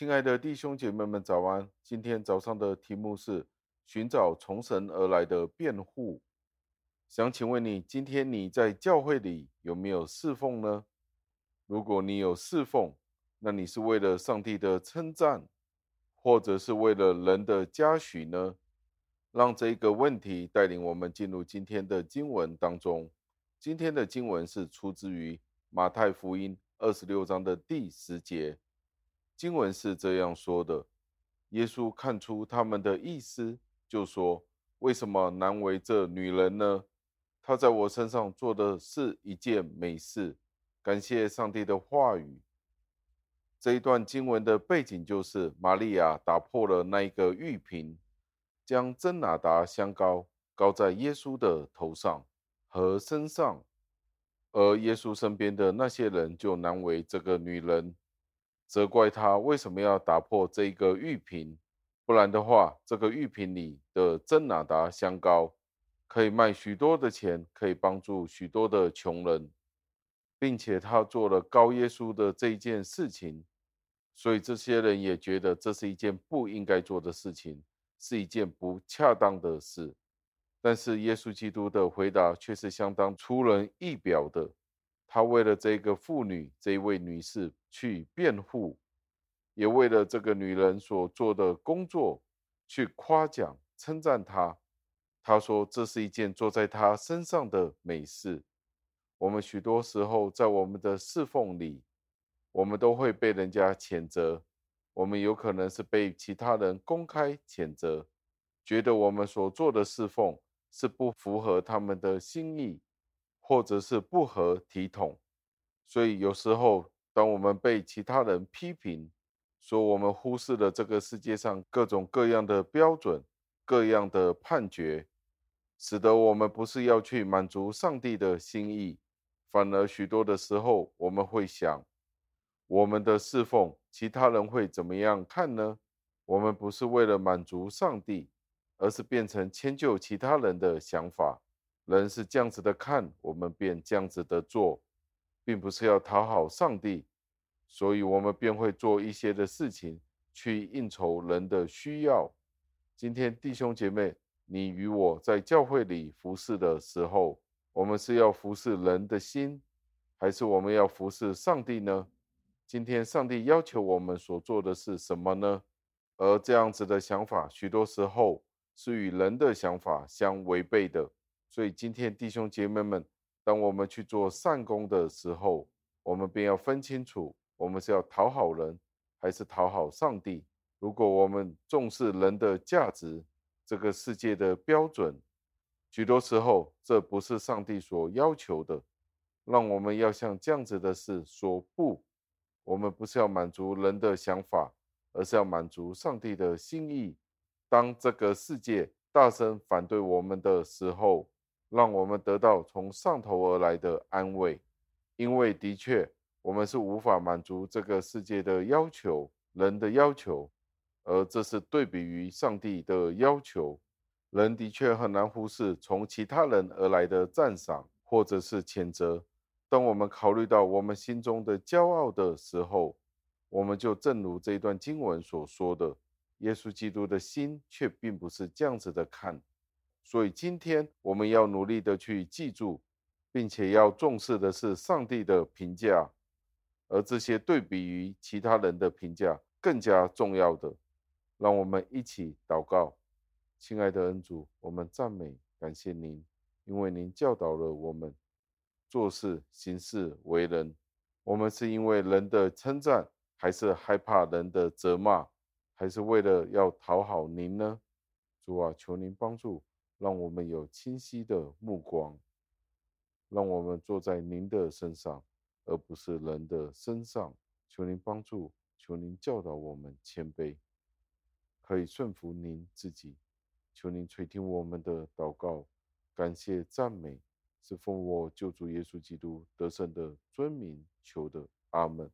亲爱的弟兄姐妹们，早安！今天早上的题目是寻找从神而来的辩护。想请问你，今天你在教会里有没有侍奉呢？如果你有侍奉，那你是为了上帝的称赞，或者是为了人的嘉许呢？让这个问题带领我们进入今天的经文当中。今天的经文是出自于马太福音二十六章的第十节。经文是这样说的：耶稣看出他们的意思，就说：“为什么难为这女人呢？她在我身上做的是一件美事。”感谢上帝的话语。这一段经文的背景就是玛利亚打破了那一个玉瓶，将真哪哒香膏膏在耶稣的头上和身上，而耶稣身边的那些人就难为这个女人。责怪他为什么要打破这一个玉瓶，不然的话，这个玉瓶里的真拿达香膏可以卖许多的钱，可以帮助许多的穷人，并且他做了高耶稣的这一件事情，所以这些人也觉得这是一件不应该做的事情，是一件不恰当的事。但是耶稣基督的回答却是相当出人意表的。他为了这个妇女，这一位女士去辩护，也为了这个女人所做的工作去夸奖、称赞她。他说：“这是一件做在她身上的美事。”我们许多时候在我们的侍奉里，我们都会被人家谴责，我们有可能是被其他人公开谴责，觉得我们所做的侍奉是不符合他们的心意。或者是不合体统，所以有时候，当我们被其他人批评，说我们忽视了这个世界上各种各样的标准、各样的判决，使得我们不是要去满足上帝的心意，反而许多的时候，我们会想，我们的侍奉，其他人会怎么样看呢？我们不是为了满足上帝，而是变成迁就其他人的想法。人是这样子的看，我们便这样子的做，并不是要讨好上帝，所以我们便会做一些的事情去应酬人的需要。今天弟兄姐妹，你与我在教会里服侍的时候，我们是要服侍人的心，还是我们要服侍上帝呢？今天上帝要求我们所做的是什么呢？而这样子的想法，许多时候是与人的想法相违背的。所以今天弟兄姐妹们，当我们去做善工的时候，我们便要分清楚，我们是要讨好人，还是讨好上帝。如果我们重视人的价值，这个世界的标准，许多时候这不是上帝所要求的。让我们要向这样子的事说不。我们不是要满足人的想法，而是要满足上帝的心意。当这个世界大声反对我们的时候，让我们得到从上头而来的安慰，因为的确我们是无法满足这个世界的要求、人的要求，而这是对比于上帝的要求。人的确很难忽视从其他人而来的赞赏或者是谴责。当我们考虑到我们心中的骄傲的时候，我们就正如这一段经文所说的，耶稣基督的心却并不是这样子的看。所以今天我们要努力的去记住，并且要重视的是上帝的评价，而这些对比于其他人的评价更加重要的。让我们一起祷告，亲爱的恩主，我们赞美感谢您，因为您教导了我们做事、行事、为人。我们是因为人的称赞，还是害怕人的责骂，还是为了要讨好您呢？主啊，求您帮助。让我们有清晰的目光，让我们坐在您的身上，而不是人的身上。求您帮助，求您教导我们谦卑，可以顺服您自己。求您垂听我们的祷告，感谢赞美，是奉我救主耶稣基督得胜的尊名求的。阿门。